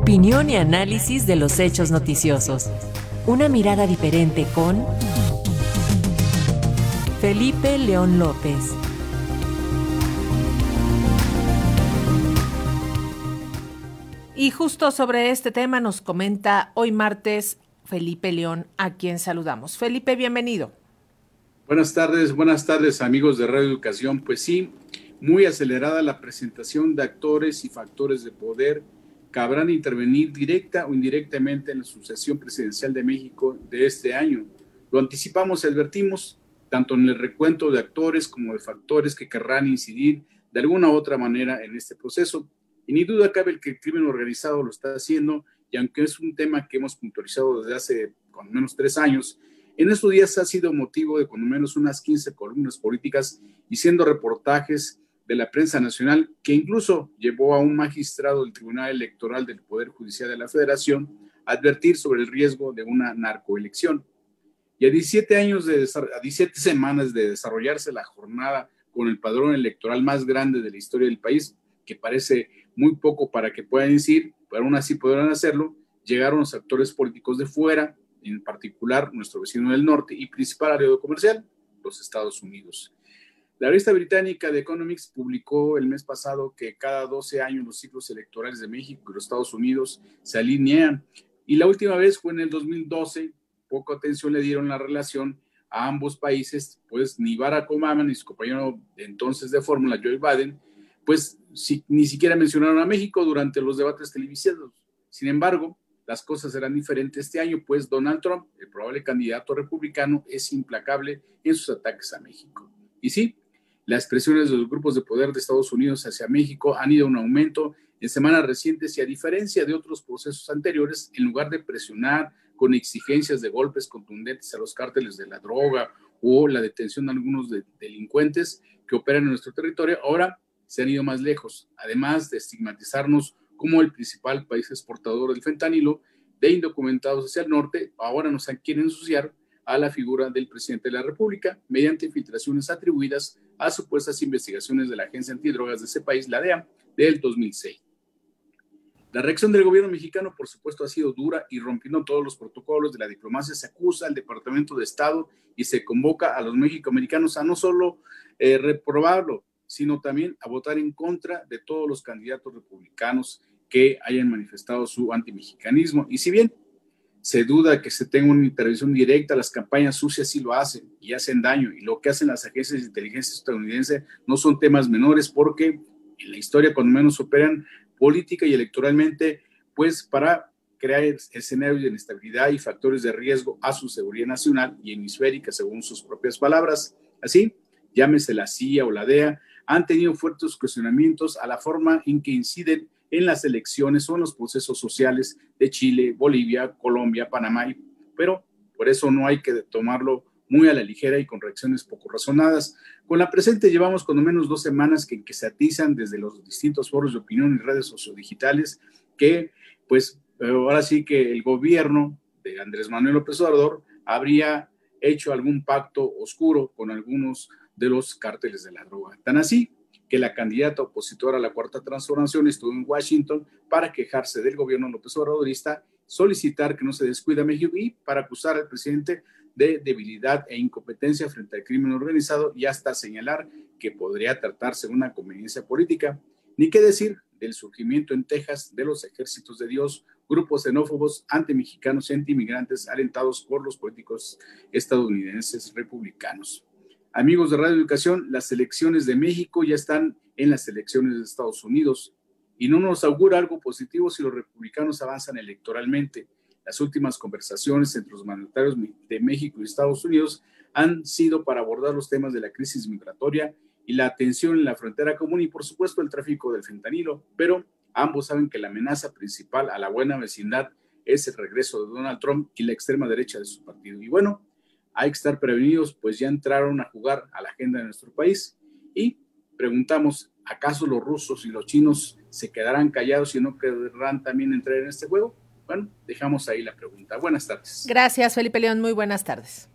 Opinión y análisis de los hechos noticiosos. Una mirada diferente con Felipe León López. Y justo sobre este tema nos comenta hoy martes Felipe León, a quien saludamos. Felipe, bienvenido. Buenas tardes, buenas tardes amigos de Radio Educación. Pues sí, muy acelerada la presentación de actores y factores de poder de intervenir directa o indirectamente en la sucesión presidencial de México de este año. Lo anticipamos y advertimos, tanto en el recuento de actores como de factores que querrán incidir de alguna u otra manera en este proceso. Y ni duda cabe que el crimen organizado lo está haciendo, y aunque es un tema que hemos puntualizado desde hace con menos tres años, en estos días ha sido motivo de con menos unas 15 columnas políticas y siendo reportajes de la prensa nacional, que incluso llevó a un magistrado del Tribunal Electoral del Poder Judicial de la Federación a advertir sobre el riesgo de una narcoelección. Y a 17 años de a 17 semanas de desarrollarse la jornada con el padrón electoral más grande de la historia del país, que parece muy poco para que puedan decir, pero aún así podrán hacerlo, llegaron los actores políticos de fuera, en particular nuestro vecino del norte y principal área comercial, los Estados Unidos. La revista británica de Economics publicó el mes pasado que cada 12 años los ciclos electorales de México y los Estados Unidos se alinean. Y la última vez fue en el 2012. Poco atención le dieron la relación a ambos países, pues ni Barack Obama ni su compañero entonces de fórmula, Joe Biden, pues ni siquiera mencionaron a México durante los debates televisivos. Sin embargo, las cosas serán diferentes este año, pues Donald Trump, el probable candidato republicano, es implacable en sus ataques a México. Y sí, las presiones de los grupos de poder de Estados Unidos hacia México han ido en aumento en semanas recientes y a diferencia de otros procesos anteriores, en lugar de presionar con exigencias de golpes contundentes a los cárteles de la droga o la detención de algunos delincuentes que operan en nuestro territorio, ahora se han ido más lejos, además de estigmatizarnos como el principal país exportador del fentanilo de indocumentados hacia el norte, ahora nos quieren ensuciar a la figura del presidente de la República mediante filtraciones atribuidas a supuestas investigaciones de la Agencia Antidrogas de ese país, la DEA, del 2006. La reacción del gobierno mexicano, por supuesto, ha sido dura y rompiendo todos los protocolos de la diplomacia, se acusa al Departamento de Estado y se convoca a los mexicoamericanos a no solo eh, reprobarlo, sino también a votar en contra de todos los candidatos republicanos que hayan manifestado su antimexicanismo. Y si bien se duda que se tenga una intervención directa, las campañas sucias sí lo hacen y hacen daño. Y lo que hacen las agencias de inteligencia estadounidense no son temas menores porque en la historia cuando menos operan política y electoralmente, pues para crear escenarios de inestabilidad y factores de riesgo a su seguridad nacional y hemisférica, según sus propias palabras. Así, llámese la CIA o la DEA, han tenido fuertes cuestionamientos a la forma en que inciden en las elecciones o en los procesos sociales de Chile, Bolivia, Colombia, Panamá, pero por eso no hay que tomarlo muy a la ligera y con reacciones poco razonadas. Con la presente llevamos cuando menos dos semanas que, se atizan desde los distintos foros de opinión y redes sociodigitales que, pues, ahora sí que el gobierno de Andrés Manuel López Obrador habría hecho algún pacto oscuro con algunos de los cárteles de la droga. Tan así que la candidata opositora a la Cuarta Transformación estuvo en Washington para quejarse del gobierno López Obradorista, solicitar que no se descuida México y para acusar al presidente de debilidad e incompetencia frente al crimen organizado y hasta señalar que podría tratarse de una conveniencia política. Ni qué decir del surgimiento en Texas de los ejércitos de Dios, grupos xenófobos, antimexicanos y antiinmigrantes alentados por los políticos estadounidenses republicanos. Amigos de Radio Educación, las elecciones de México ya están en las elecciones de Estados Unidos y no nos augura algo positivo si los republicanos avanzan electoralmente. Las últimas conversaciones entre los mandatarios de México y Estados Unidos han sido para abordar los temas de la crisis migratoria y la tensión en la frontera común y por supuesto el tráfico del fentanilo, pero ambos saben que la amenaza principal a la buena vecindad es el regreso de Donald Trump y la extrema derecha de su partido. Y bueno, hay que estar prevenidos, pues ya entraron a jugar a la agenda de nuestro país. Y preguntamos, ¿acaso los rusos y los chinos se quedarán callados y no querrán también entrar en este juego? Bueno, dejamos ahí la pregunta. Buenas tardes. Gracias, Felipe León. Muy buenas tardes.